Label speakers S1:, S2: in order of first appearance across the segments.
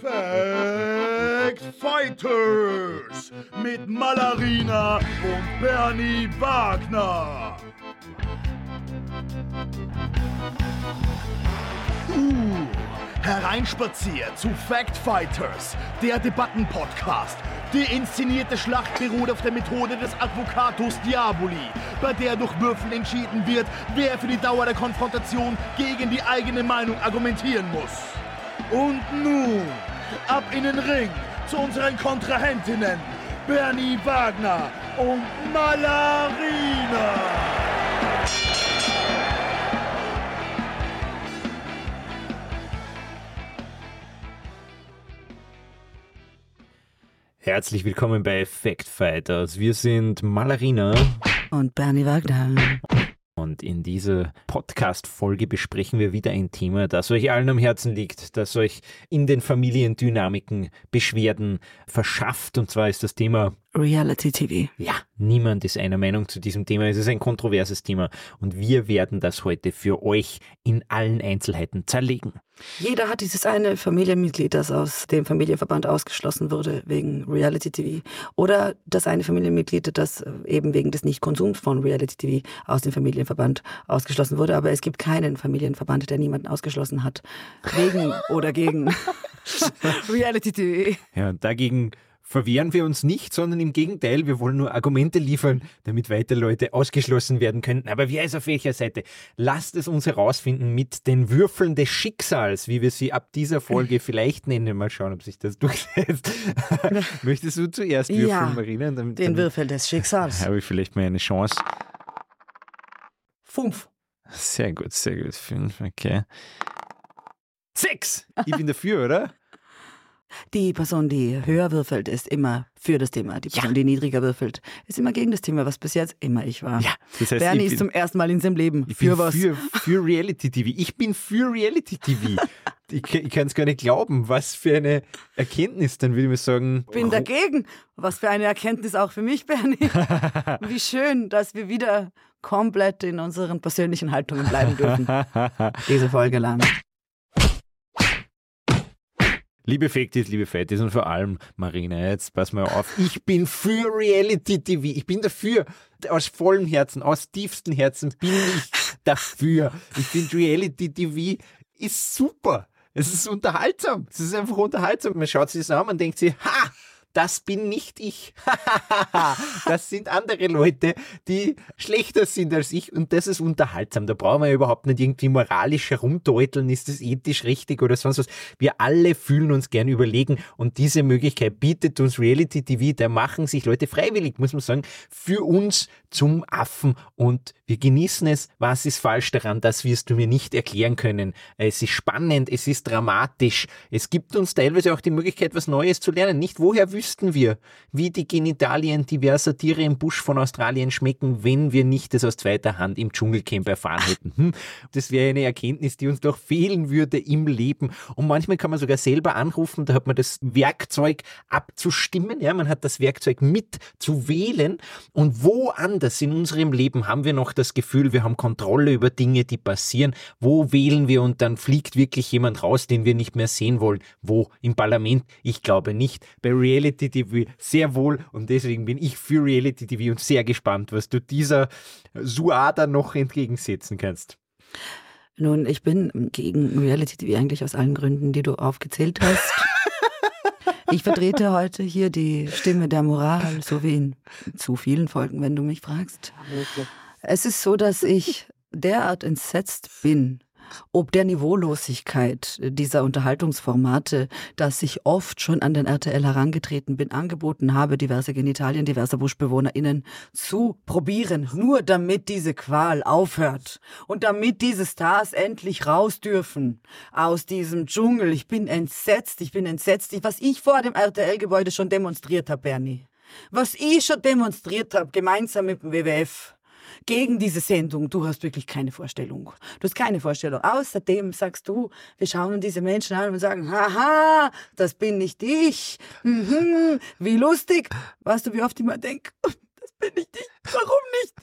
S1: Fact Fighters mit Malarina und Bernie Wagner. Uh, hereinspaziert zu Fact Fighters, der Debattenpodcast. Die inszenierte Schlacht beruht auf der Methode des Advocatus Diaboli, bei der durch Würfeln entschieden wird, wer für die Dauer der Konfrontation gegen die eigene Meinung argumentieren muss. Und nun, ab in den Ring zu unseren Kontrahentinnen, Bernie Wagner und Malarina.
S2: Herzlich willkommen bei Fact Fighters. Wir sind Malarina
S3: und Bernie Wagner.
S2: Und in dieser Podcast-Folge besprechen wir wieder ein Thema, das euch allen am Herzen liegt, das euch in den Familiendynamiken Beschwerden verschafft. Und zwar ist das Thema
S3: Reality TV.
S2: Ja, niemand ist einer Meinung zu diesem Thema. Es ist ein kontroverses Thema und wir werden das heute für euch in allen Einzelheiten zerlegen.
S3: Jeder hat dieses eine Familienmitglied, das aus dem Familienverband ausgeschlossen wurde wegen Reality TV. Oder das eine Familienmitglied, das eben wegen des Nichtkonsums von Reality TV aus dem Familienverband ausgeschlossen wurde. Aber es gibt keinen Familienverband, der niemanden ausgeschlossen hat. Wegen oder gegen Reality TV.
S2: Ja, dagegen verwehren wir uns nicht, sondern im Gegenteil, wir wollen nur Argumente liefern, damit weitere Leute ausgeschlossen werden könnten. Aber wer ist auf welcher Seite? Lasst es uns herausfinden mit den Würfeln des Schicksals, wie wir sie ab dieser Folge vielleicht nennen. Mal schauen, ob sich das durchsetzt. Möchtest du zuerst würfeln,
S3: ja,
S2: Marina?
S3: Dann, den Würfel des Schicksals.
S2: Habe ich vielleicht mal eine Chance.
S3: Fünf.
S2: Sehr gut, sehr gut. Fünf, okay. Sechs! Ich bin dafür, oder?
S3: Die Person, die höher würfelt, ist immer für das Thema. Die Person, ja. die niedriger würfelt, ist immer gegen das Thema, was bis jetzt immer ich war.
S2: Ja,
S3: das heißt, Bernie ist zum ersten Mal in seinem Leben für was.
S2: Für, für Reality TV. Ich bin für Reality TV. ich, ich kann es gar nicht glauben, was für eine Erkenntnis, dann würde ich mir sagen.
S3: Ich bin dagegen. Was für eine Erkenntnis auch für mich, Bernie. Wie schön, dass wir wieder komplett in unseren persönlichen Haltungen bleiben dürfen. Diese Folge lang.
S2: Liebe Faktis, liebe Fettis und vor allem Marina, jetzt pass mal auf. Ich bin für Reality TV. Ich bin dafür. Aus vollem Herzen, aus tiefstem Herzen bin ich dafür. Ich finde Reality TV ist super. Es ist unterhaltsam. Es ist einfach unterhaltsam. Man schaut sich das an und denkt sich, ha, das bin nicht ich. das sind andere Leute, die schlechter sind als ich und das ist unterhaltsam. Da brauchen wir überhaupt nicht irgendwie moralisch herumdeuteln, ist das ethisch richtig oder sonst was. Wir alle fühlen uns gern überlegen und diese Möglichkeit bietet uns Reality TV. Da machen sich Leute freiwillig, muss man sagen, für uns zum Affen und wir genießen es. Was ist falsch daran? Das wirst du mir nicht erklären können. Es ist spannend, es ist dramatisch. Es gibt uns teilweise auch die Möglichkeit, was Neues zu lernen. Nicht woher wüssten wir, wie die Genitalien diverser Tiere im Busch von Australien schmecken, wenn wir nicht das aus zweiter Hand im Dschungelcamp erfahren hätten. Hm? Das wäre eine Erkenntnis, die uns doch fehlen würde im Leben. Und manchmal kann man sogar selber anrufen, da hat man das Werkzeug abzustimmen, ja, man hat das Werkzeug mit zu wählen. Und woanders in unserem Leben haben wir noch das Gefühl, wir haben Kontrolle über Dinge, die passieren. Wo wählen wir und dann fliegt wirklich jemand raus, den wir nicht mehr sehen wollen? Wo? Im Parlament? Ich glaube nicht. Bei Reality Reality TV sehr wohl und deswegen bin ich für Reality TV und sehr gespannt, was du dieser Suada noch entgegensetzen kannst.
S3: Nun, ich bin gegen Reality TV eigentlich aus allen Gründen, die du aufgezählt hast. Ich vertrete heute hier die Stimme der Moral, so wie in zu vielen Folgen, wenn du mich fragst. Es ist so, dass ich derart entsetzt bin ob der Niveaulosigkeit dieser Unterhaltungsformate, dass ich oft schon an den RTL herangetreten bin, angeboten habe, diverse Genitalien diverser BuschbewohnerInnen zu probieren, nur damit diese Qual aufhört und damit diese Stars endlich raus dürfen aus diesem Dschungel. Ich bin entsetzt, ich bin entsetzt, was ich vor dem RTL-Gebäude schon demonstriert habe, Bernie. Was ich schon demonstriert habe, gemeinsam mit dem WWF gegen diese Sendung. Du hast wirklich keine Vorstellung. Du hast keine Vorstellung. Außerdem sagst du, wir schauen diese Menschen an und sagen, haha, das bin nicht ich. Mhm, wie lustig. Weißt du, wie oft ich mal denke, das bin nicht ich. Warum nicht?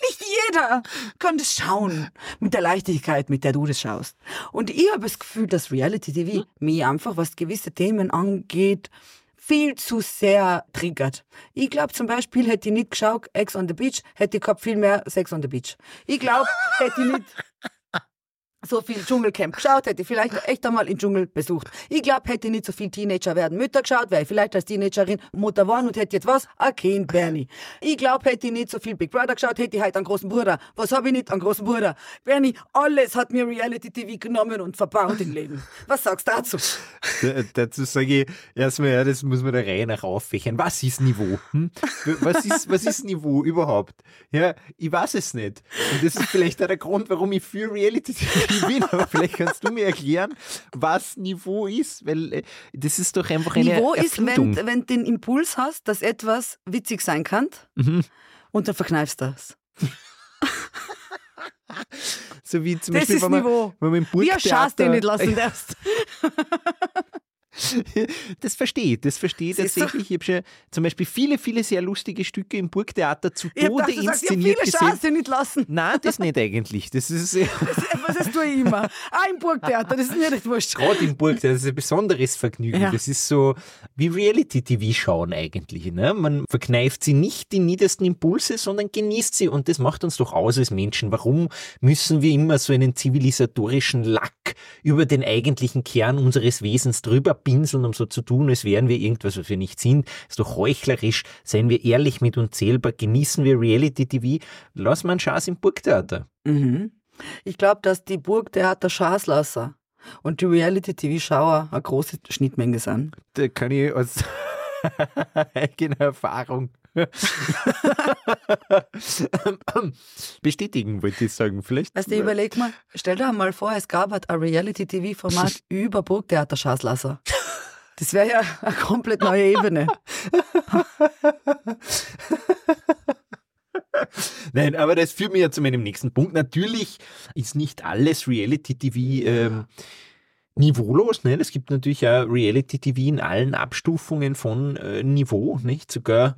S3: Nicht jeder kann das schauen mit der Leichtigkeit, mit der du das schaust. Und ich habe das Gefühl, dass Reality TV mich einfach, was gewisse Themen angeht, viel zu sehr triggert. Ich glaube zum Beispiel, hätte ich nicht geschaut, Ex on the Beach, hätte ich gehabt viel mehr Sex on the Beach. Ich glaube, hätte ich nicht so viel Dschungelcamp geschaut, hätte ich vielleicht echt einmal den Dschungel besucht. Ich glaube, hätte ich nicht so viel Teenager werden Mütter geschaut, wäre ich vielleicht als Teenagerin Mutter geworden und hätte jetzt was? Ein Kind, Bernie. Ich glaube, hätte ich nicht so viel Big Brother geschaut, hätte ich halt einen großen Bruder. Was habe ich nicht? Einen großen Bruder. Bernie, alles hat mir Reality TV genommen und verbaut im Leben. Was sagst du dazu?
S2: Da, dazu sage ich erstmal, ja, das muss man der Reihe nach auffächern. Was ist Niveau? Hm? Was, ist, was ist Niveau überhaupt? Ja, ich weiß es nicht. Und das ist vielleicht auch der Grund, warum ich für Reality TV bin. Aber vielleicht kannst du mir erklären, was Niveau ist, weil äh, das ist doch einfach eine
S3: Niveau ist,
S2: Erfindung.
S3: wenn, wenn du den Impuls hast, dass etwas witzig sein kann
S2: Mhm.
S3: und dann verkneifst du das.
S2: So wie zum
S3: Das
S2: Beispiel,
S3: ist
S2: wenn man,
S3: Niveau.
S2: wenn man im
S3: Wie ein Schatz, den nicht
S2: Burgtheater...
S3: lassen darfst.
S2: Das verstehe ich, das verstehe ich tatsächlich. Ich habe schon zum Beispiel viele, viele sehr lustige Stücke im Burgtheater zu Tode
S3: gedacht, du sagst, ich
S2: inszeniert
S3: viele
S2: gesehen.
S3: Nicht lassen.
S2: Nein, das nicht eigentlich. Das ist ja
S3: Was das tue ich immer. Auch im Burgtheater, das ist mir nicht wurscht.
S2: gerade im Burgtheater, das ist ein besonderes Vergnügen.
S3: Ja.
S2: Das ist so wie Reality-TV schauen eigentlich. Ne? Man verkneift sie nicht die niedersten Impulse, sondern genießt sie. Und das macht uns doch aus als Menschen. Warum müssen wir immer so einen zivilisatorischen Lack über den eigentlichen Kern unseres Wesens drüber pinseln, um so zu tun, als wären wir irgendwas, was wir nicht sind? ist doch heuchlerisch. Seien wir ehrlich mit uns selber. Genießen wir Reality-TV. Lass mal einen Schaß im Burgtheater.
S3: Mhm. Ich glaube, dass die Burgtheater Schaßlasser und die Reality-TV-Schauer eine große Schnittmenge sind.
S2: Da kann ich aus eigener Erfahrung bestätigen, wollte ich sagen. Vielleicht.
S3: Weißt du, überleg mal, stell dir mal vor, es gab halt ein Reality-TV-Format über Burgtheater Schaßlasser. Das wäre ja eine komplett neue Ebene.
S2: Nein, aber das führt mich ja zu meinem nächsten Punkt. Natürlich ist nicht alles Reality-TV ähm, niveaulos. Ne? Es gibt natürlich auch Reality-TV in allen Abstufungen von äh, Niveau. Nicht? Sogar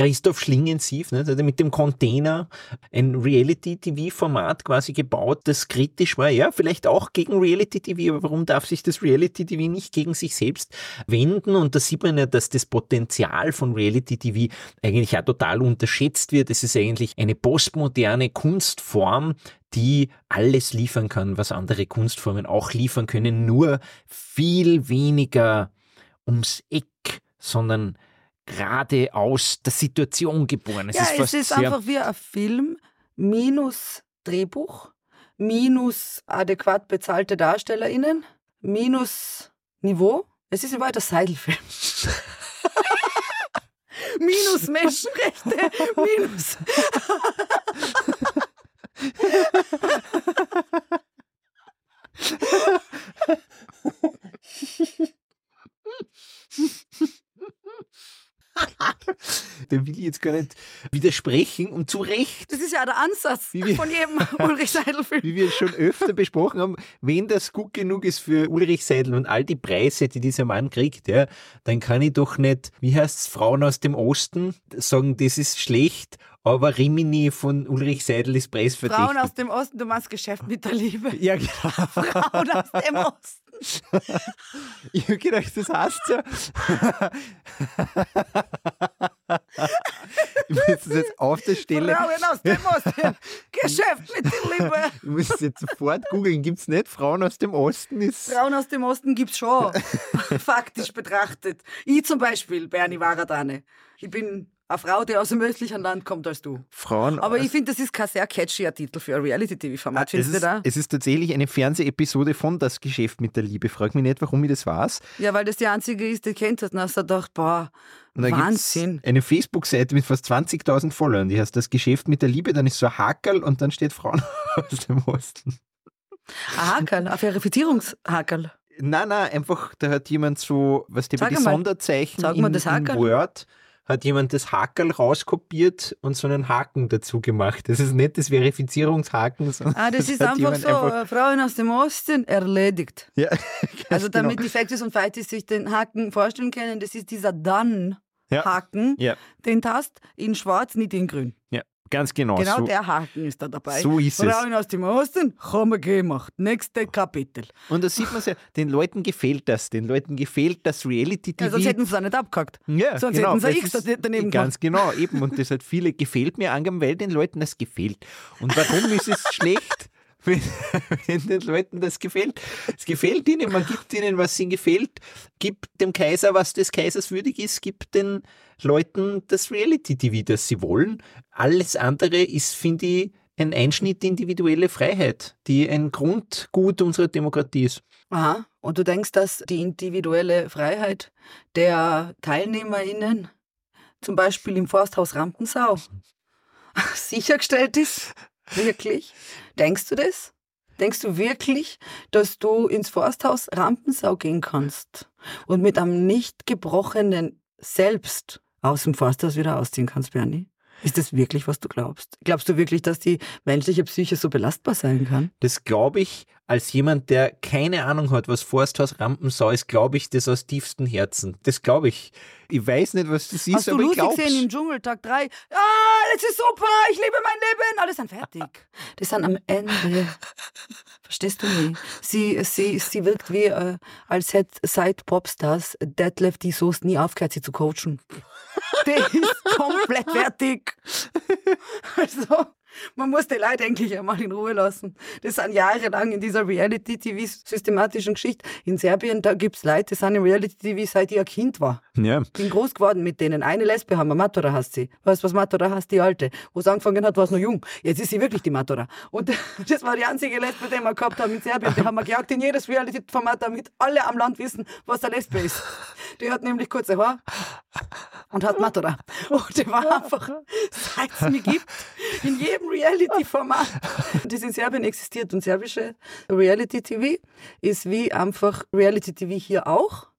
S2: Christoph Schlingensief ne? der hat mit dem Container ein Reality-TV-Format quasi gebaut, das kritisch war. Ja, vielleicht auch gegen Reality-TV, aber warum darf sich das Reality-TV nicht gegen sich selbst wenden? Und da sieht man ja, dass das Potenzial von Reality-TV eigentlich auch total unterschätzt wird. Es ist eigentlich eine postmoderne Kunstform, die alles liefern kann, was andere Kunstformen auch liefern können, nur viel weniger ums Eck, sondern gerade aus der Situation geboren. Es
S3: ja,
S2: ist
S3: es ist einfach wie ein Film minus Drehbuch, minus adäquat bezahlte DarstellerInnen, minus Niveau. Es ist ein weiter Seidelfilm. minus Menschenrechte, minus.
S2: dem will ich jetzt gar nicht widersprechen und zu Recht,
S3: Das ist ja der Ansatz
S2: Wie wir-
S3: von jedem Ulrich Seidel-Film.
S2: wie wir schon öfter besprochen haben, wenn das gut genug ist für Ulrich Seidel und all die Preise, die dieser Mann kriegt, ja, dann kann ich doch nicht, wie heißt's, Frauen aus dem Osten sagen, das ist schlecht, aber Rimini von Ulrich Seidel ist preisverdächtig.
S3: Frauen aus dem Osten, du machst Geschäft mit der Liebe.
S2: ja, genau.
S3: Frauen aus dem Osten.
S2: Ich habe gedacht, das heißt ja. Muss das jetzt auf der Stelle.
S3: Frauen aus dem Osten. Geschäft mit der Liebe.
S2: Muss es jetzt sofort googeln. Gibt es nicht Frauen aus dem Osten? Ist
S3: Frauen aus dem Osten gibt's schon. Faktisch betrachtet. Ich zum Beispiel, Bernie Waradane. Ich bin eine Frau, die aus einem östlichen Land kommt als du.
S2: Frauen
S3: Aber ich finde, das ist kein sehr catchier Titel für ein
S2: Ah,
S3: Reality-TV-Format. Findest du da?
S2: es ist tatsächlich eine Fernsehepisode von Das Geschäft mit der Liebe. Frag mich nicht, warum ich das weiß.
S3: Ja, weil das die einzige ist, die kennt hat. Und hast du gedacht, boah, Wahnsinn.
S2: eine Facebook-Seite mit fast 20.000 Followern, die heißt Das Geschäft mit der Liebe. Dann ist so ein Hakerl und dann steht Frauen aus dem Osten.
S3: Ein Hakerl, ein Verifizierungshakerl.
S2: Nein, nein, einfach, da hat jemand so, was die. Sonderzeichen
S3: Sag
S2: in,
S3: das
S2: in
S3: Hackerl.
S2: Word, hat jemand das Hakerl rauskopiert und so einen Haken dazu gemacht. Das ist nicht das Verifizierungshaken, sondern
S3: Ah, das ist
S2: hat
S3: einfach so, äh, Frauen aus dem Osten erledigt.
S2: ja,
S3: Also
S2: genau.
S3: damit die Factis und Fighties sich den Haken vorstellen können, das ist dieser Dann-Haken,
S2: Ja. Ja.
S3: den Tast in schwarz, nicht in grün.
S2: Ganz genau.
S3: Genau
S2: so,
S3: der Haken ist da dabei.
S2: so ist es.
S3: Frauen aus dem Osten haben wir gemacht. Nächste Kapitel.
S2: Und da sieht man ja, den Leuten gefällt das. Den Leuten gefällt das Reality-TV.
S3: Ja, sonst hätten sie es auch nicht abgehackt.
S2: Ja,
S3: Sonst
S2: genau,
S3: hätten sie X
S2: es
S3: daneben
S2: Ganz genau, eben. Und das hat viele gefällt mir angegeben, weil den Leuten das gefällt. Und warum ist es schlecht? Wenn, wenn den Leuten das gefällt. Es gefällt ihnen, man gibt ihnen, was ihnen gefällt, gibt dem Kaiser, was des Kaisers würdig ist, gibt den Leuten das Reality-TV, das sie wollen. Alles andere ist, finde ich, ein Einschnitt in individuelle Freiheit, die ein Grundgut unserer Demokratie ist.
S3: Aha. Und du denkst, dass die individuelle Freiheit der TeilnehmerInnen, zum Beispiel im Forsthaus Rampensau, sichergestellt ist? Wirklich? Denkst du das? Denkst du wirklich, dass du ins Forsthaus Rampensau gehen kannst und mit einem nicht gebrochenen Selbst aus dem Forsthaus wieder ausziehen kannst, Bernie? Ist das wirklich, was du glaubst? Glaubst du wirklich, dass die menschliche Psyche so belastbar sein kann?
S2: Das glaube ich, als jemand, der keine Ahnung hat, was Forsthaus Rampensau ist, glaube ich das aus tiefstem Herzen. Das glaube ich. Ich weiß nicht, was das ist,
S3: Hast du
S2: aber ich
S3: Lucy
S2: glaube
S3: gesehen im Dschungel, Tag 3? Ah, das ist super, ich liebe mein Leben. Alle sind fertig. Die sind am Ende. Verstehst du mich? Sie, sie, sie wirkt wie, äh, als hätte seit Popstars Detlef die Soest nie aufgehört, sie zu coachen. Der ist komplett fertig. Also, man muss die Leute eigentlich einmal in Ruhe lassen. Das sind jahrelang in dieser Reality-TV-systematischen Geschichte. In Serbien, da gibt es Leute, die sind im Reality-TV, seit ich ein Kind war
S2: Ja.
S3: bin groß geworden mit denen. Eine Lesbe haben wir, Matura heißt sie. Weißt du, was Matura heißt? Die alte. Wo sie angefangen hat, war es noch jung. Jetzt ist sie wirklich die Matura. Und das war die einzige Lesbe, die wir gehabt haben in Serbien. Die haben wir gejagt in jedes Reality-Format, damit alle am Land wissen, was eine Lesbe ist. Die hat nämlich kurze Haare und hat Matura. Und die war einfach, seit es mich gibt, in jedem Reality-Format, das in Serbien existiert. Und serbische Reality-TV ist wie einfach Reality-TV hier auch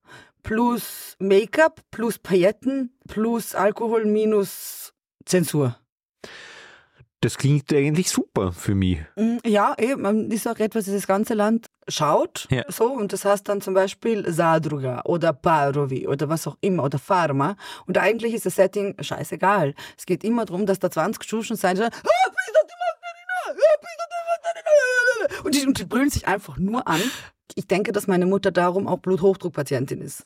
S3: plus Make-up, plus Pailletten, plus Alkohol, minus Zensur.
S2: Das klingt eigentlich super für mich.
S3: Mm, Ja, eben, man ist auch etwas, das das ganze Land schaut.
S2: Ja.
S3: So, und das heißt dann zum Beispiel Zadruga oder Parovi oder was auch immer oder Pharma. Und eigentlich ist das Setting scheißegal. Es geht immer darum, dass da 20 Schuschen sein sollen. "Ah? Ah, bist du die Magdalena?" Und die, und die brüllen sich einfach nur an. Ich denke, dass meine Mutter darum auch Bluthochdruckpatientin ist.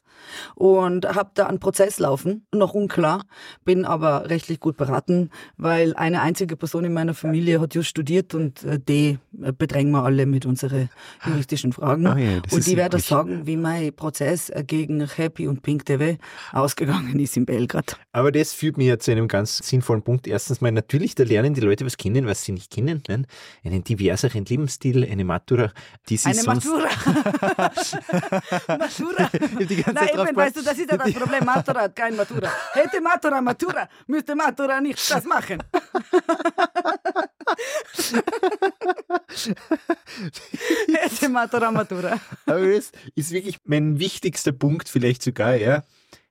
S3: Und habe da einen Prozess laufen, noch unklar, bin aber rechtlich gut beraten, weil eine einzige Person in meiner Familie hat just studiert und äh, die äh, bedrängen wir alle mit unseren juristischen Fragen.
S2: Ah ja,
S3: und die werden sagen, wie mein Prozess äh, gegen Happy und Pink TV ausgegangen ist in Belgrad.
S2: Aber das führt mich ja zu einem ganz sinnvollen Punkt. Erstens mal, natürlich, da lernen die Leute was kennen, was sie nicht kennen. Ne? Einen diverseren Lebensstil, eine Matura, die sie
S3: Eine
S2: sonst...
S3: Matura. Matura.
S2: Die ganze
S3: Nein, eben, weißt du, das ist ja das Problem. Matura hat kein Matura. Hätte Matura Matura, müsste Matura nicht das machen. Hätte Matura Matura.
S2: Aber das ist wirklich mein wichtigster Punkt vielleicht sogar, ja.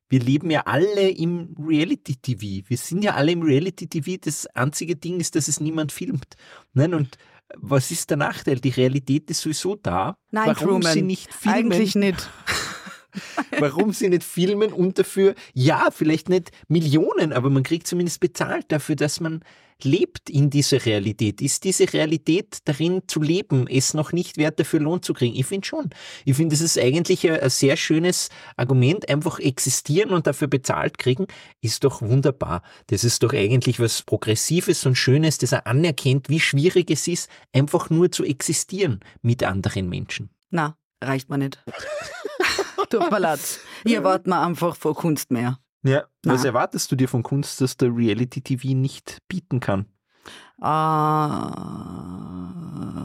S2: Wir leben ja alle im Reality-TV. Wir sind ja alle im Reality-TV. Das einzige Ding ist, dass es niemand filmt. Nein, und was ist der Nachteil? Die Realität ist sowieso da.
S3: Nein,
S2: Warum
S3: Truman,
S2: sie nicht filmen?
S3: Eigentlich nicht.
S2: Warum sie nicht filmen und dafür, ja, vielleicht nicht Millionen, aber man kriegt zumindest bezahlt dafür, dass man lebt in dieser Realität. Ist diese Realität darin zu leben, es noch nicht wert dafür Lohn zu kriegen? Ich finde schon. Ich finde, das ist eigentlich ein, sehr schönes Argument. Einfach existieren und dafür bezahlt kriegen, ist doch wunderbar. Das ist doch eigentlich was Progressives und Schönes, das er anerkennt, wie schwierig es ist, einfach nur zu existieren mit anderen Menschen.
S3: Na, reicht mir nicht. Tut mir leid. Ich erwarte mir einfach vor Kunst mehr.
S2: Ja, was erwartest du dir von Kunst, das der Reality-TV nicht bieten kann?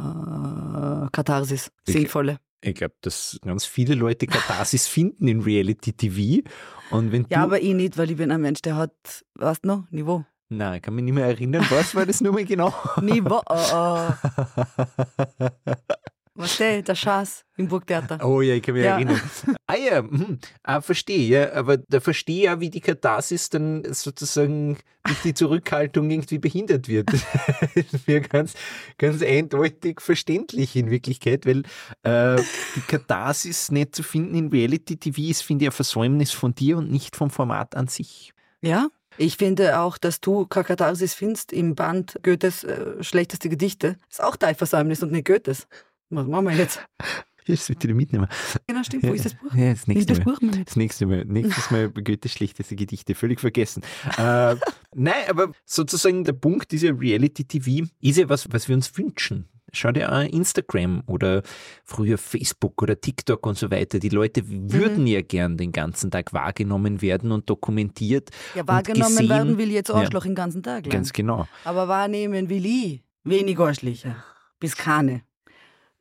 S3: Ah, Katharsis,
S2: Ich-
S3: sinnvolle.
S2: Ich glaube, dass ganz viele Leute Katharsis finden in Reality-TV. Und wenn
S3: Ja, aber ich nicht, weil ich bin ein Mensch, der hat, weißt du noch, Niveau.
S2: Nein, ich kann mich nicht mehr erinnern, was war das nur mal genau?
S3: Niveau. Oh, oh. Was der, Schaß im Burgtheater.
S2: Oh ja, ich kann mich
S3: Ja.
S2: erinnern. Ah ja, mhm. ah, verstehe, ja, aber da verstehe ich ja, wie die Katharsis dann sozusagen durch die Zurückhaltung irgendwie behindert wird. Das ist mir ganz, ganz eindeutig verständlich in Wirklichkeit, weil äh, die Katharsis nicht zu finden in Reality-TV ist, finde ich, ein Versäumnis von dir und nicht vom Format an sich.
S3: Ja? Ich finde auch, dass du Kakatharsis findest im Band Goethes äh, schlechteste Gedichte. Ist auch dein Versäumnis und nicht Goethes. Was machen wir jetzt?
S2: Das wird wieder mitnehmen.
S3: Genau, stimmt. Wo ist das Buch?
S2: Ja, das nächste
S3: das
S2: Mal.
S3: Buch mal
S2: Das nächste Mal. Nächstes Mal Goethes schlechteste Gedichte. Völlig vergessen. äh, nein, aber sozusagen der Punkt dieser Reality-TV ist ja was, was wir uns wünschen. Schau dir an Instagram oder früher Facebook oder TikTok und so weiter. Die Leute würden ja gern den ganzen Tag wahrgenommen werden und dokumentiert.
S3: Ja, wahrgenommen
S2: gesehen.
S3: werden will jetzt
S2: Ja.
S3: Arschloch den ganzen Tag lang.
S2: Ganz genau.
S3: Aber wahrnehmen will ich wenig Arschlöcher. Bis keine.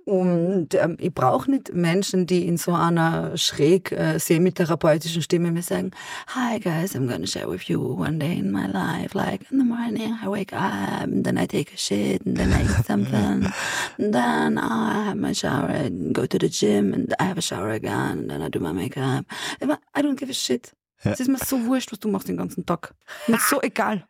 S3: Und ähm, ich brauche nicht Menschen, die in so einer schräg äh, semi-therapeutischen Stimme mir sagen, Hi guys, I'm gonna share with you one day in my life. Like in the morning I wake up and then I take a shit and then I eat something. And then I have my shower and go to the gym and I have a shower again and then I do my makeup. I don't give a shit. Es ist mir so wurscht, was du machst den ganzen Tag. Mir ist so egal.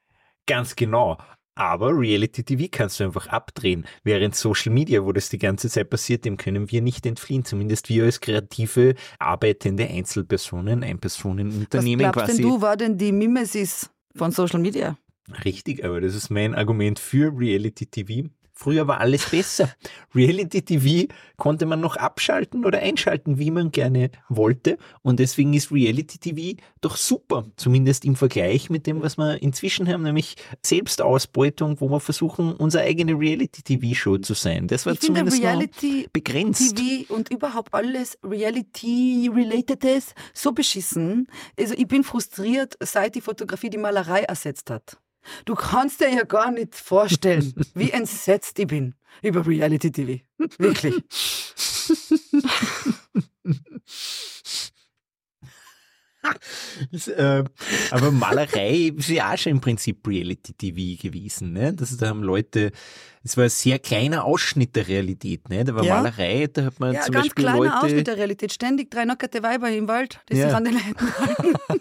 S2: Ganz genau. Aber Reality TV kannst du einfach abdrehen. Während Social Media, wo das die ganze Zeit passiert, dem können wir nicht entfliehen. Zumindest wir als kreative, arbeitende Einzelpersonen, Einpersonenunternehmen
S3: Was glaubst
S2: quasi.
S3: denn du, war denn die Mimesis von Social Media?
S2: Richtig, aber das ist mein Argument für Reality TV. Früher war alles besser. Reality TV konnte man noch abschalten oder einschalten, wie man gerne wollte. Und deswegen ist Reality TV doch super. Zumindest im Vergleich mit dem, was wir inzwischen haben, nämlich Selbstausbeutung, wo wir versuchen, unsere eigene Reality TV Show zu sein. Das war
S3: Ich finde
S2: zumindest noch
S3: Reality
S2: begrenzt.
S3: TV und überhaupt alles Reality-Relatedes so beschissen. Also ich bin frustriert, seit die Fotografie die Malerei ersetzt hat. Du kannst dir ja gar nicht vorstellen, wie entsetzt ich bin über Reality TV. Wirklich.
S2: Ist, äh, aber Malerei ist ja auch schon im Prinzip Reality TV gewesen. Ne? Das, da haben Leute, es war ein sehr kleiner Ausschnitt der Realität. Ne? Da war
S3: Ja.
S2: Malerei, da hat man
S3: Ja,
S2: zum
S3: ganz
S2: Beispiel
S3: kleiner
S2: Leute.
S3: Ausschnitt der Realität. Ständig drei nackte Weiber im Wald, die
S2: Ja.
S3: sich an den Leuten halten.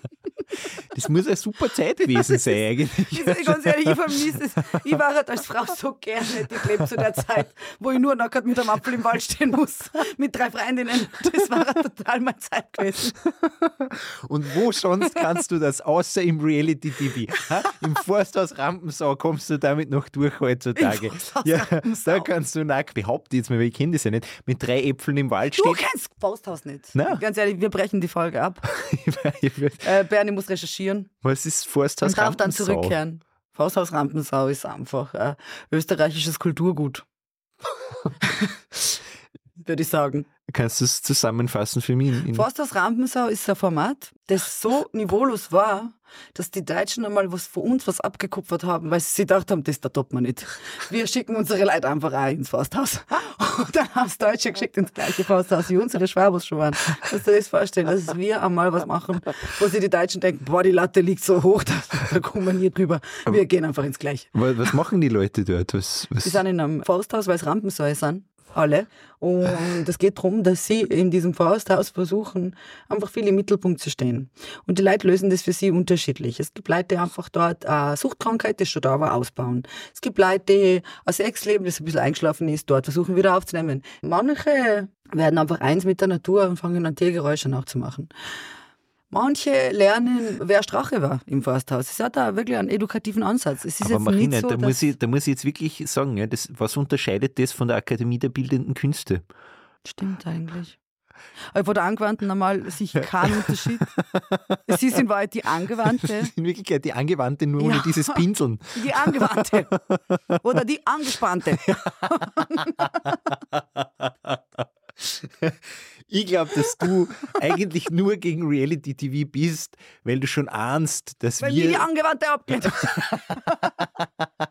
S2: Das muss eine super Zeit gewesen sein eigentlich.
S3: Ganz ehrlich, ich vermisse es. Ich war halt als Frau so gerne ich gelebt zu der Zeit, wo ich nur nackert mit einem Apfel im Wald stehen muss, mit drei Freundinnen. Das war halt total meine Zeit gewesen.
S2: Und wo sonst kannst du das, außer im Reality TV? Ha? Im Forsthaus Rampensau kommst du damit noch durch heutzutage.
S3: Im Forsthaus
S2: ja,
S3: Rampensau.
S2: da kannst du nackt, behaupte jetzt mal, weil ich kenne das ja nicht, mit drei Äpfeln im Wald
S3: Du
S2: stehen.
S3: kennst Fausthaus nicht.
S2: Na.
S3: Ganz ehrlich, wir brechen die Folge ab. Äh, Bernie muss recherchieren
S2: Was ist Forsthaus
S3: und darf dann zurückkehren. Fausthaus Rampensau ist einfach äh, österreichisches Kulturgut. Würde ich sagen.
S2: Kannst du es zusammenfassen für mich?
S3: Forsthaus Rampensau ist ein Format, das so niveaulos war, dass die Deutschen einmal was von uns was abgekupfert haben, weil sie sich gedacht haben, das da toppt man nicht. Wir schicken unsere Leute einfach auch ins Forsthaus. Und dann haben es Deutsche geschickt ins gleiche Forsthaus, wie unsere Schwabos schon waren. Kannst du dir das vorstellen, dass wir einmal was machen, wo sich die Deutschen denken, boah, die Latte liegt so hoch, da, kommen wir nie drüber. Wir gehen einfach ins Gleiche.
S2: Wa- Was machen die Leute dort? Was, was?
S3: Sie sind in einem Forsthaus, weil es Rampensäue sind. Alle. Und es geht darum, dass sie in diesem Forsthaus versuchen, einfach viel im Mittelpunkt zu stehen. Und die Leute lösen das für sie unterschiedlich. Es gibt Leute, die einfach dort eine Suchtkrankheit, das schon da war, ausbauen. Es gibt Leute, die ein Sexleben, das ein bisschen eingeschlafen ist, dort versuchen wieder aufzunehmen. Manche werden einfach eins mit der Natur und fangen an, Tiergeräusche nachzumachen. Manche lernen, wer Strache war im Forsthaus. Es hat da wirklich einen edukativen Ansatz. Es ist
S2: Aber
S3: jetzt
S2: Marina,
S3: nicht so,
S2: da, muss ich, da muss ich jetzt wirklich sagen, ja, das, was unterscheidet das von der Akademie der Bildenden Künste?
S3: Stimmt eigentlich. Aber von der Angewandten einmal sich kein Unterschied. Ist in Wahrheit die Angewandte,
S2: In Wirklichkeit die Angewandte nur ohne
S3: Ja.
S2: dieses Pinseln.
S3: die Angewandte oder die Angespannte.
S2: Ich glaube, dass du eigentlich nur gegen Reality TV bist, weil du schon ahnst, dass
S3: Weil mir die
S2: wir.
S3: Angewandte abgeht.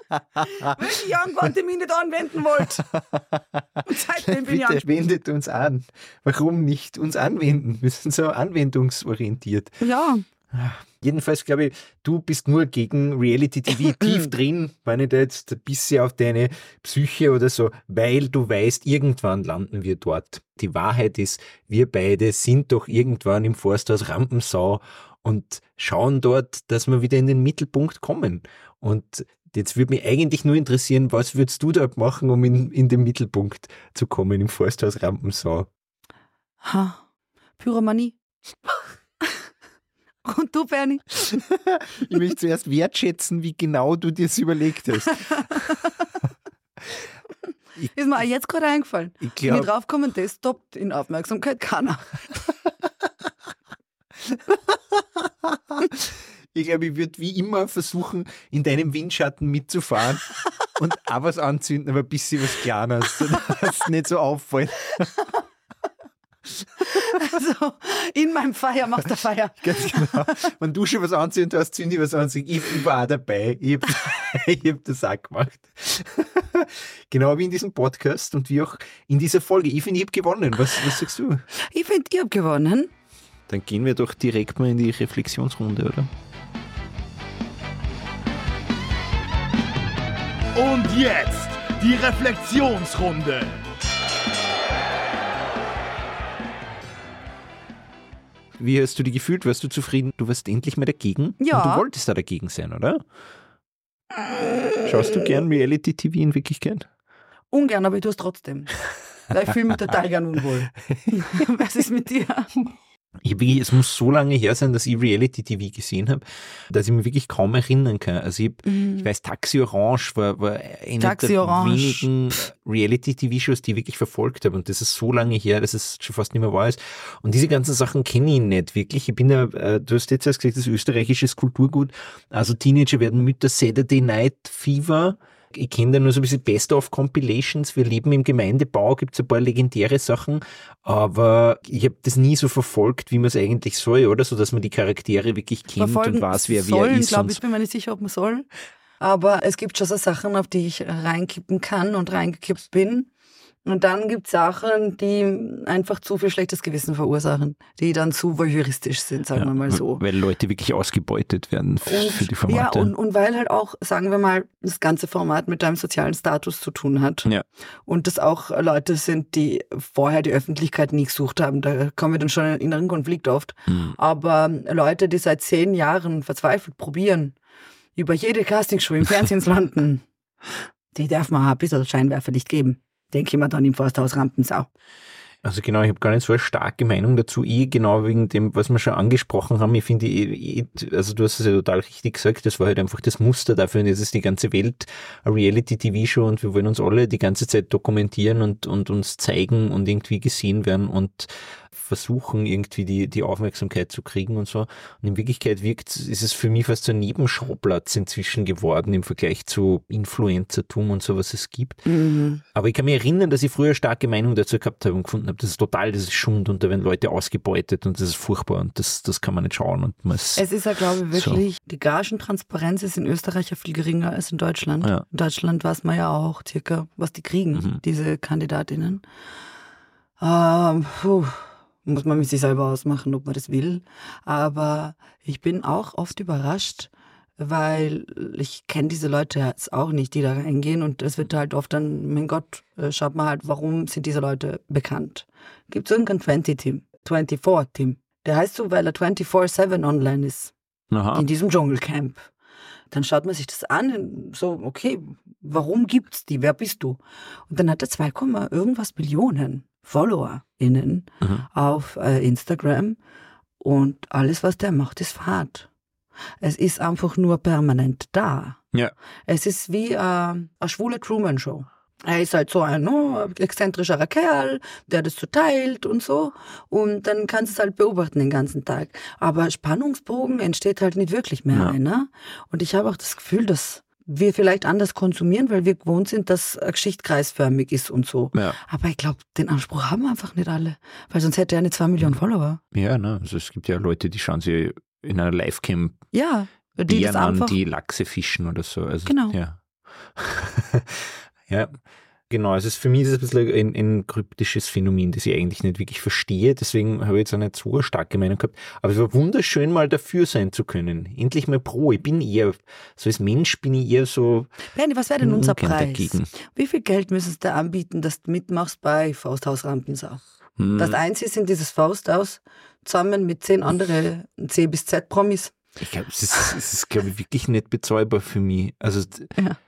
S3: Weil die Angewandte mich nicht anwenden wollte. Und seitdem bin ich
S2: Bitte
S3: angespannt.
S2: wendet uns an. Warum nicht uns anwenden? Wir sind so anwendungsorientiert.
S3: Ja,
S2: Jedenfalls glaube ich, du bist nur gegen Reality TV tief drin, wenn ich da jetzt ein bisschen auf deine Psyche oder so, weil du weißt, irgendwann landen wir dort. Die Wahrheit ist, wir beide sind doch irgendwann im Forsthaus Rampensau und schauen dort, dass wir wieder in den Mittelpunkt kommen. Und jetzt würde mich eigentlich nur interessieren, was würdest du dort machen, um in, in den Mittelpunkt zu kommen im Forsthaus Rampensau?
S3: ha. Pyromanie. Und du, Bernie?
S2: Ich möchte zuerst wertschätzen, wie genau du dir das überlegt hast.
S3: Ist mir auch jetzt gerade eingefallen.
S2: Ich
S3: ich
S2: glaube,
S3: draufgekommen, das stoppt in Aufmerksamkeit keiner.
S2: ich, glaub, ich würde wie immer versuchen, in deinem Windschatten mitzufahren und auch was anzünden, aber ein bisschen was Kleines, dass es nicht so auffällt.
S3: Also, meinem Feier macht der Feier.
S2: Ganz genau. Wenn du schon was anzünden hast, zünde ich was an. Ich, ich war auch dabei. Ich habe hab das auch gemacht. Genau wie in diesem Podcast und wie auch in dieser Folge. Ich finde, ich habe gewonnen. Was, was sagst du?
S3: Ich finde, ich habe gewonnen.
S2: Dann gehen wir doch direkt mal in die Reflexionsrunde, oder?
S1: Und jetzt die Reflexionsrunde.
S2: Wie hast du dich gefühlt? Warst du zufrieden? Du warst endlich mal dagegen?
S3: Ja.
S2: Und du wolltest da dagegen sein, oder? Schaust du gern Reality-TV in Wirklichkeit?
S3: Ungern, aber ich tue es trotzdem. Weil ich fühle mich total gern unwohl. Was ist mit dir?
S2: Ich, wirklich- es muss so lange her sein, dass ich Reality-TV gesehen habe, dass ich mich wirklich kaum erinnern kann. Also ich, hab- ich weiß, Taxi Orange war, war eine
S3: Taxi
S2: der
S3: Orange.
S2: wenigen Reality-TV-Shows, die ich wirklich verfolgt habe. Und das ist so lange her, dass es schon fast nicht mehr wahr ist. Und diese ganzen Sachen kenne ich nicht wirklich. Ich bin ja, äh, du hast jetzt erst gesagt, das ist österreichisches Kulturgut. Also Teenager werden Mütter, Saturday Night Fever. Ich kenne da nur so ein bisschen Best-of-Compilations. Wir leben im Gemeindebau, gibt es ein paar legendäre Sachen, aber ich habe das nie so verfolgt, wie man es eigentlich soll, oder? So, dass man die Charaktere wirklich kennt und weiß, wer wer
S3: sollen,
S2: ist.
S3: glaube
S2: und
S3: ich, bin mir nicht sicher, ob man soll. Aber es gibt schon so Sachen, auf die ich reinkippen kann und reingekippt bin. Und dann gibt es Sachen, die einfach zu viel schlechtes Gewissen verursachen, die dann zu voyeuristisch sind, sagen wir mal so.
S2: Weil Leute wirklich ausgebeutet werden f-
S3: Und,
S2: für die
S3: ja,
S2: Formate.
S3: und, und weil halt auch, sagen wir mal, das ganze Format mit deinem sozialen Status zu tun hat.
S2: Ja.
S3: Und das auch Leute sind, die vorher die Öffentlichkeit nie gesucht haben. Da kommen wir dann schon in einen inneren Konflikt oft.
S2: Hm.
S3: Aber Leute, die seit zehn Jahren verzweifelt probieren, über jede Castingshow im Fernsehen zu landen, die darf man ein bisschen Scheinwerferlicht geben. Denke ich mir dann im Forsthaus Rampensau.
S2: Also genau, ich habe gar nicht so eine starke Meinung dazu. Ich genau wegen dem, was wir schon angesprochen haben. Ich finde, also du hast es ja total richtig gesagt, das war halt einfach das Muster dafür. Und jetzt ist die ganze Welt eine Reality-TV-Show und wir wollen uns alle die ganze Zeit dokumentieren und, und uns zeigen und irgendwie gesehen werden und versuchen, irgendwie die, die Aufmerksamkeit zu kriegen und so. Und in Wirklichkeit wirkt, ist es für mich fast so ein Nebenschauplatz inzwischen geworden im Vergleich zu Influencertum und so, was es gibt. Aber ich kann mich erinnern, dass ich früher starke Meinung dazu gehabt habe und gefunden habe, das ist total, das ist Schund und da werden Leute ausgebeutet und das ist furchtbar und das, das kann man nicht schauen. Und man ist,
S3: Es ist ja, glaube ich, wirklich, die Gagentransparenz ist in Österreich ja viel geringer als in Deutschland.
S2: Ja.
S3: In Deutschland weiß man ja auch circa, was die kriegen,
S2: Mhm.
S3: diese Kandidatinnen. Ähm, puh, muss man mit sich selber ausmachen, ob man das will. Aber ich bin auch oft überrascht, weil ich kenne diese Leute jetzt auch nicht, die da reingehen und es wird halt oft dann, mein Gott, äh, schaut mal halt, warum sind diese Leute bekannt? Gibt es irgendein 20-Team, 24-Team? Der heißt so, weil er 24-7 online ist
S2: Aha.
S3: in diesem Dschungelcamp. Dann schaut man sich das an, so, okay, warum gibt's die? Wer bist du? Und dann hat er 2, Komma irgendwas Millionen FollowerInnen
S2: Mhm.
S3: auf äh, Instagram und alles, was der macht, ist Fahrt. Es ist einfach nur permanent da.
S2: Ja.
S3: Es ist wie äh, eine schwule Truman-Show. Er ist halt so ein oh, exzentrischerer Kerl, der das so teilt und so. Und dann kannst du es halt beobachten den ganzen Tag. Aber Spannungsbogen entsteht halt nicht wirklich mehr
S2: Ja.
S3: einer. Und ich habe auch das Gefühl, dass wir vielleicht anders konsumieren, weil wir gewohnt sind, dass eine Geschichte kreisförmig ist und so.
S2: Ja,
S3: Aber ich glaube, den Anspruch haben einfach nicht alle. Weil sonst hätte er nicht zwei Millionen Follower.
S2: ja ne? also es gibt ja Leute, die schauen sich in einer Livecam
S3: Ja, die
S2: Bären an, die Lachse fischen oder so. Also,
S3: Genau.
S2: Ja. ja, genau. Also für mich ist es ein bisschen ein, ein kryptisches Phänomen, das ich eigentlich nicht wirklich verstehe. Deswegen habe ich jetzt auch nicht so eine starke Meinung gehabt. Aber es war wunderschön, mal dafür sein zu können. Endlich mal pro. Ich bin eher, so als Mensch bin ich eher so
S3: Bernie, was wäre denn unser Preis?
S2: dagegen.
S3: Wie viel Geld müsstest du anbieten, dass du mitmachst bei Fausthaus Rampensau?
S2: Hm,
S3: Das einzige in dieses Fausthaus zusammen mit zehn anderen C bis Z Promis.
S2: Ich glaube, es ist, es ist glaube ich, wirklich nicht bezahlbar für mich. Also,
S3: Ja.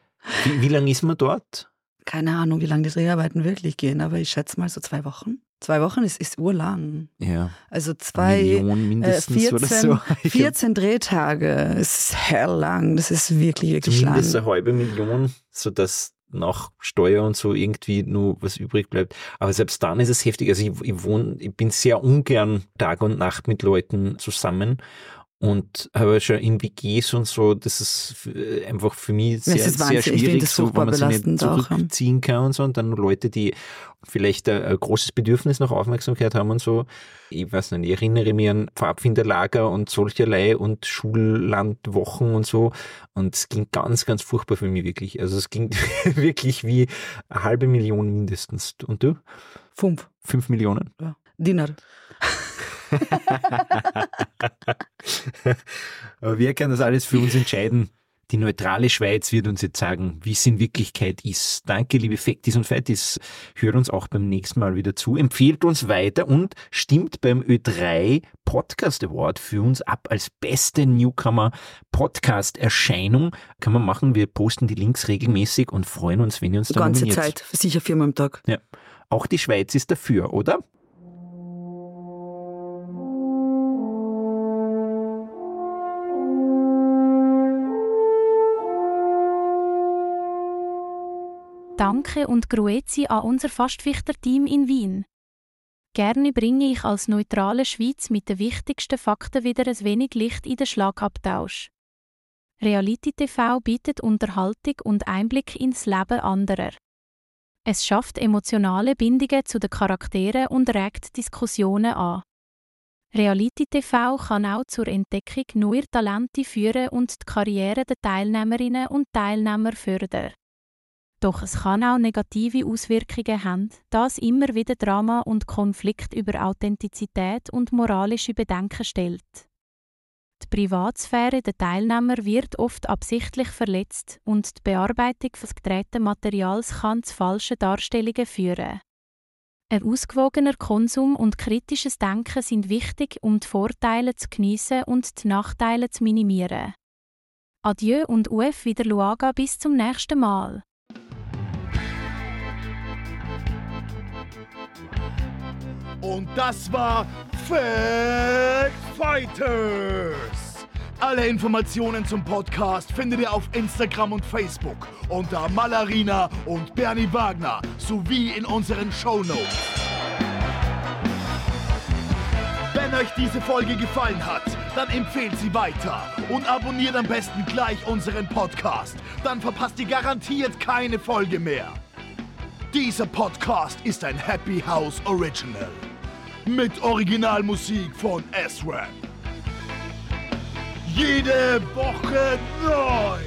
S2: wie, wie lange ist man dort?
S3: Keine Ahnung, wie lange die Dreharbeiten wirklich gehen, aber ich schätze mal so zwei Wochen. Zwei Wochen ist, ist urlang.
S2: Ja.
S3: Also zwei, äh,
S2: mindestens
S3: 14,
S2: oder so. Ich
S3: 14 Drehtage. Ist hell lang. Das ist wirklich, wirklich
S2: Zumindest
S3: lang.
S2: eine halbe Million, sodass nach Steuer und so irgendwie nur was übrig bleibt. Aber selbst dann ist es heftig. Also ich, ich wohne, ich bin sehr ungern Tag und Nacht mit Leuten zusammen und habe schon in WGs und so, das ist äh, einfach für mich sehr, sehr schwierig, so, wenn man sich nicht zurückziehen kann und so. Und dann Leute, die vielleicht ein, ein großes Bedürfnis nach Aufmerksamkeit haben und so. Ich weiß nicht, ich erinnere mich an Pfadfinderlager und solcherlei und Schullandwochen und so. Und es ging ganz, ganz furchtbar für mich wirklich. Also es ging wirklich wie eine halbe Million mindestens. Und du?
S3: Fünf.
S2: Fünf Millionen?
S3: Ja. Dinar.
S2: Aber wer kann das alles für uns entscheiden? Die neutrale Schweiz wird uns jetzt sagen, wie es in Wirklichkeit ist. Danke, liebe Fektis und Feitis. Hört uns auch beim nächsten Mal wieder zu. Empfehlt uns weiter und stimmt beim Ö3 Podcast Award für uns ab als beste Newcomer Podcast Erscheinung. Kann man machen. Wir posten die Links regelmäßig und freuen uns, wenn ihr uns
S3: Die
S2: da
S3: ganze
S2: nominiert.
S3: Zeit. Sicher viermal am Tag.
S2: Ja. Auch die Schweiz ist dafür, oder?
S4: Danke und Grüezi an unser Fastfichter-Team in Wien. Gerne bringe ich als neutrale Schweiz mit den wichtigsten Fakten wieder ein wenig Licht in den Schlagabtausch. Reality TV bietet Unterhaltung und Einblick ins Leben anderer. Es schafft emotionale Bindungen zu den Charakteren und regt Diskussionen an. Reality TV kann auch zur Entdeckung neuer Talente führen und die Karriere der Teilnehmerinnen und Teilnehmer fördern. Doch es kann auch negative Auswirkungen haben, da es immer wieder Drama und Konflikt über Authentizität und moralische Bedenken stellt. Die Privatsphäre der Teilnehmer wird oft absichtlich verletzt und die Bearbeitung des gedrehten Materials kann zu falschen Darstellungen führen. Ein ausgewogener Konsum und kritisches Denken sind wichtig, um die Vorteile zu geniessen und die Nachteile zu minimieren. Adieu und UF wieder Luaga bis zum nächsten Mal.
S1: Und das war Fact Fighters. Alle Informationen zum Podcast findet ihr auf Instagram und Facebook unter Malarina und Bernie Wagner sowie in unseren Shownotes. Wenn euch diese Folge gefallen hat, dann empfehlt sie weiter und abonniert am besten gleich unseren Podcast. Dann verpasst ihr garantiert keine Folge mehr. Dieser Podcast ist ein Happy House Original. Mit Originalmusik von S-Rap. Jede Woche neu.